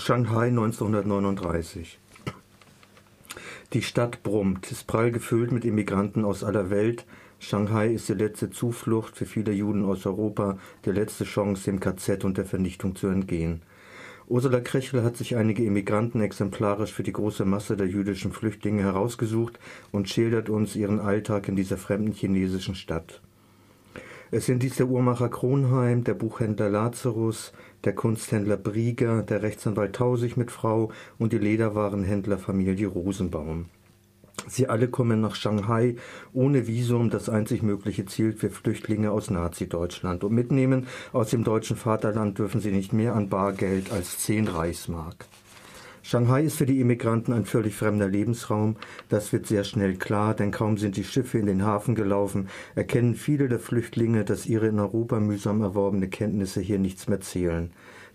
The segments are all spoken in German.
Shanghai 1939. Die Stadt brummt, ist prall gefüllt mit Immigranten aus aller Welt. Shanghai ist die letzte Zuflucht für viele Juden aus Europa, die letzte Chance, dem KZ und der Vernichtung zu entgehen. Ursula Krechel hat sich einige Immigranten exemplarisch für die große Masse der jüdischen Flüchtlinge herausgesucht und schildert uns ihren Alltag in dieser fremden chinesischen Stadt. Es sind dies der Uhrmacher Kronheim, der Buchhändler Lazarus, der Kunsthändler Brieger, der Rechtsanwalt Tausig mit Frau und die Lederwarenhändlerfamilie Rosenbaum. Sie alle kommen nach Shanghai ohne Visum, das einzig mögliche Ziel für Flüchtlinge aus Nazi-Deutschland. Und mitnehmen aus dem deutschen Vaterland dürfen sie nicht mehr an Bargeld als zehn Reichsmark. Shanghai ist für die Immigranten ein völlig fremder Lebensraum. Das wird sehr schnell klar, denn kaum sind die Schiffe in den Hafen gelaufen, erkennen viele der Flüchtlinge, dass ihre in Europa mühsam erworbene Kenntnisse hier nichts mehr zählen.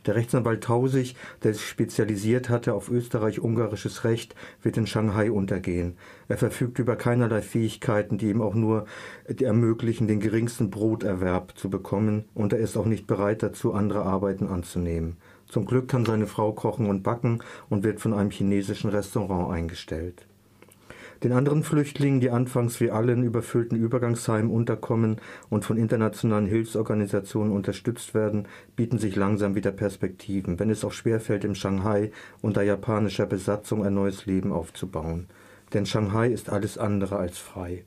Der Rechtsanwalt Tausig, der sich spezialisiert hatte auf österreich-ungarisches Recht, wird in Shanghai untergehen. Er verfügt über keinerlei Fähigkeiten, die ihm auch nur ermöglichen, den geringsten Broterwerb zu bekommen, und er ist auch nicht bereit dazu, andere Arbeiten anzunehmen. Zum Glück kann seine Frau kochen und backen und wird von einem chinesischen Restaurant eingestellt. Den anderen Flüchtlingen, die anfangs wie alle in überfüllten Übergangsheimen unterkommen und von internationalen Hilfsorganisationen unterstützt werden, bieten sich langsam wieder Perspektiven, wenn es auch schwerfällt, in Shanghai unter japanischer Besatzung ein neues Leben aufzubauen. Denn Shanghai ist alles andere als frei.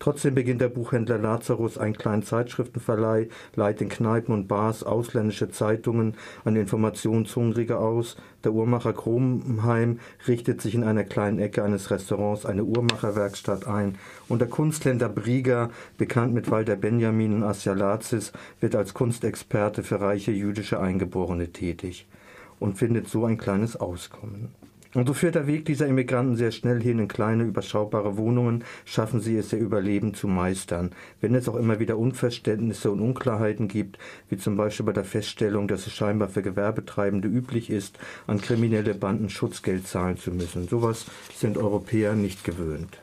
Trotzdem beginnt der Buchhändler Lazarus einen kleinen Zeitschriftenverleih, leiht in Kneipen und Bars ausländische Zeitungen an Informationshungrige aus. Der Uhrmacher Kromheim richtet sich in einer kleinen Ecke eines Restaurants eine Uhrmacherwerkstatt ein. Und der Kunsthändler Brieger, bekannt mit Walter Benjamin und Asialazis, wird als Kunstexperte für reiche jüdische Eingeborene tätig und findet so ein kleines Auskommen. Und so führt der Weg dieser Immigranten sehr schnell hin in kleine, überschaubare Wohnungen, schaffen sie es, ihr Überleben zu meistern. Wenn es auch immer wieder Unverständnisse und Unklarheiten gibt, wie zum Beispiel bei der Feststellung, dass es scheinbar für Gewerbetreibende üblich ist, an kriminelle Banden Schutzgeld zahlen zu müssen. Sowas sind Europäer nicht gewöhnt.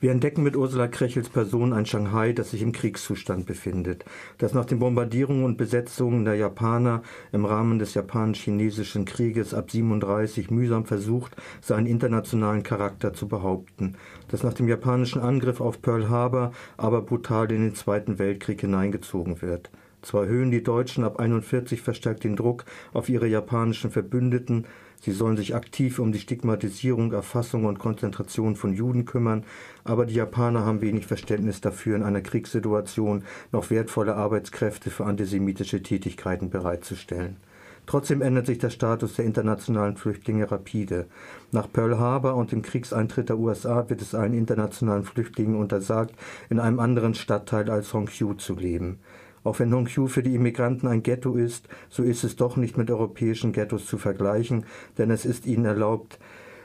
Wir entdecken mit Ursula Krechels Person ein Shanghai, das sich im Kriegszustand befindet, das nach den Bombardierungen und Besetzungen der Japaner im Rahmen des japanisch-chinesischen Krieges ab 37 mühsam versucht, seinen internationalen Charakter zu behaupten, das nach dem japanischen Angriff auf Pearl Harbor aber brutal in den Zweiten Weltkrieg hineingezogen wird. Zwar erhöhen die Deutschen ab 41 verstärkt den Druck auf ihre japanischen Verbündeten, Sie sollen sich aktiv um die Stigmatisierung, Erfassung und Konzentration von Juden kümmern, aber die Japaner haben wenig Verständnis dafür, in einer Kriegssituation noch wertvolle Arbeitskräfte für antisemitische Tätigkeiten bereitzustellen. Trotzdem ändert sich der Status der internationalen Flüchtlinge rapide. Nach Pearl Harbor und dem Kriegseintritt der USA wird es allen internationalen Flüchtlingen untersagt, in einem anderen Stadtteil als Hongqiu zu leben. Auch wenn Hongqiu für die Immigranten ein Ghetto ist, so ist es doch nicht mit europäischen Ghettos zu vergleichen, denn es ist ihnen erlaubt,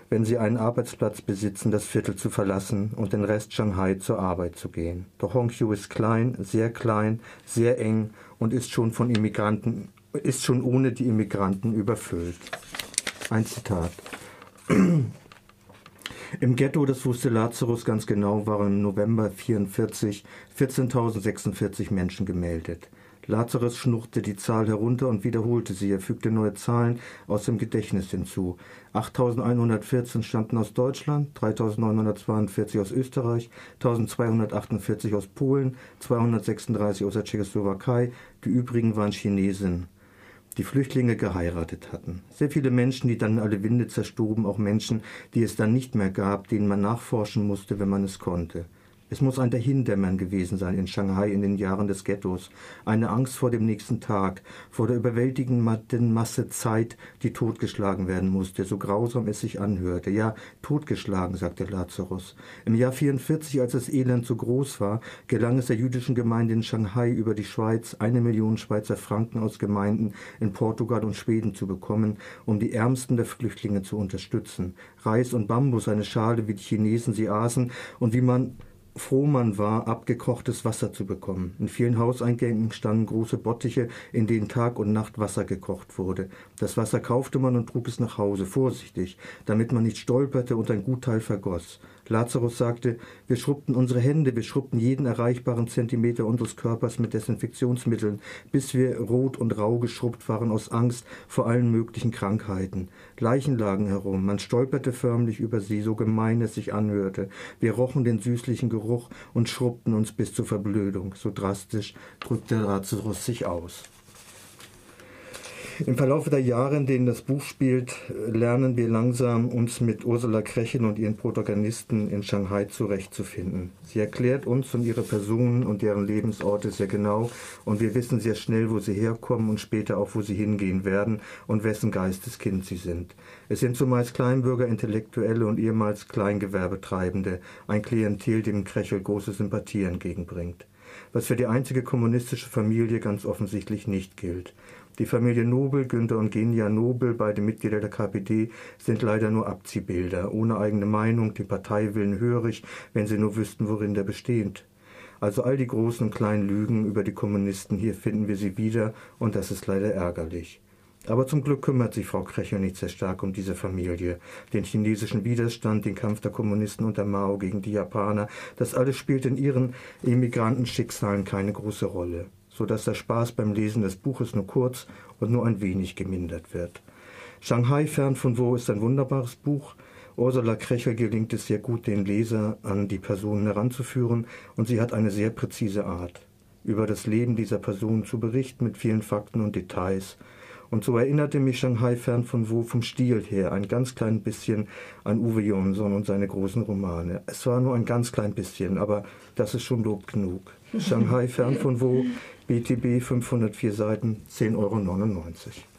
wenn sie einen Arbeitsplatz besitzen, das Viertel zu verlassen und den Rest Shanghai zur Arbeit zu gehen. Doch Hongqiu ist klein, sehr klein, sehr eng und ist schon von Immigranten, ist schon ohne die Immigranten überfüllt. Ein Zitat. Im Ghetto, das wusste Lazarus ganz genau, waren im November 44 14.046 Menschen gemeldet. Lazarus schnurrte die Zahl herunter und wiederholte sie. Er fügte neue Zahlen aus dem Gedächtnis hinzu. 8.114 stammten aus Deutschland, 3.942 aus Österreich, 1.248 aus Polen, 236 aus der Tschechoslowakei, die übrigen waren Chinesen die Flüchtlinge geheiratet hatten. Sehr viele Menschen, die dann alle Winde zerstoben, auch Menschen, die es dann nicht mehr gab, denen man nachforschen musste, wenn man es konnte. Es muss ein Dahindämmern gewesen sein in Shanghai in den Jahren des Ghettos, eine Angst vor dem nächsten Tag, vor der überwältigenden Masse Zeit, die totgeschlagen werden musste, so grausam es sich anhörte. Ja, totgeschlagen, sagte Lazarus. Im Jahr 44, als das Elend so groß war, gelang es der jüdischen Gemeinde in Shanghai über die Schweiz, eine Million Schweizer Franken aus Gemeinden in Portugal und Schweden zu bekommen, um die Ärmsten der Flüchtlinge zu unterstützen. Reis und Bambus, eine Schale, wie die Chinesen sie aßen und wie man froh man war, abgekochtes Wasser zu bekommen. In vielen Hauseingängen standen große Bottiche, in denen Tag und Nacht Wasser gekocht wurde. Das Wasser kaufte man und trug es nach Hause, vorsichtig, damit man nicht stolperte und ein Gutteil vergoss. Lazarus sagte, wir schrubbten unsere Hände, wir schrubbten jeden erreichbaren Zentimeter unseres Körpers mit Desinfektionsmitteln, bis wir rot und rau geschrubbt waren aus Angst vor allen möglichen Krankheiten. Leichen lagen herum, man stolperte förmlich über sie, so gemein es sich anhörte. Wir rochen den süßlichen Geruch und schrubbten uns bis zur Verblödung. So drastisch drückte Lazarus sich aus. Im Verlauf der Jahre, in denen das Buch spielt, lernen wir langsam, uns mit Ursula Krechel und ihren Protagonisten in Shanghai zurechtzufinden. Sie erklärt uns und ihre Personen und deren Lebensorte sehr genau und wir wissen sehr schnell, wo sie herkommen und später auch, wo sie hingehen werden und wessen Geisteskind sie sind. Es sind zumeist Kleinbürger, Intellektuelle und ehemals Kleingewerbetreibende, ein Klientel, dem Krechel große Sympathie entgegenbringt was für die einzige kommunistische Familie ganz offensichtlich nicht gilt. Die Familie Nobel, Günther und Genia Nobel, beide Mitglieder der KPD, sind leider nur Abziehbilder, ohne eigene Meinung, den Parteiwillen hörig, wenn sie nur wüssten, worin der besteht. Also all die großen und kleinen Lügen über die Kommunisten, hier finden wir sie wieder, und das ist leider ärgerlich. Aber zum Glück kümmert sich Frau Krechel nicht sehr stark um diese Familie, den chinesischen Widerstand, den Kampf der Kommunisten unter Mao gegen die Japaner, das alles spielt in ihren Emigrantenschicksalen keine große Rolle so dass der Spaß beim Lesen des Buches nur kurz und nur ein wenig gemindert wird. Shanghai fern von wo ist ein wunderbares Buch. Ursula Krechel gelingt es sehr gut, den Leser an die Personen heranzuführen, und sie hat eine sehr präzise Art, über das Leben dieser Personen zu berichten mit vielen Fakten und Details. Und so erinnerte mich Shanghai fern von wo vom Stil her ein ganz klein bisschen an Uwe Jonsson und seine großen Romane. Es war nur ein ganz klein bisschen, aber das ist schon Lob genug. Shanghai fern von wo BTB 504 Seiten, 10,99 Euro.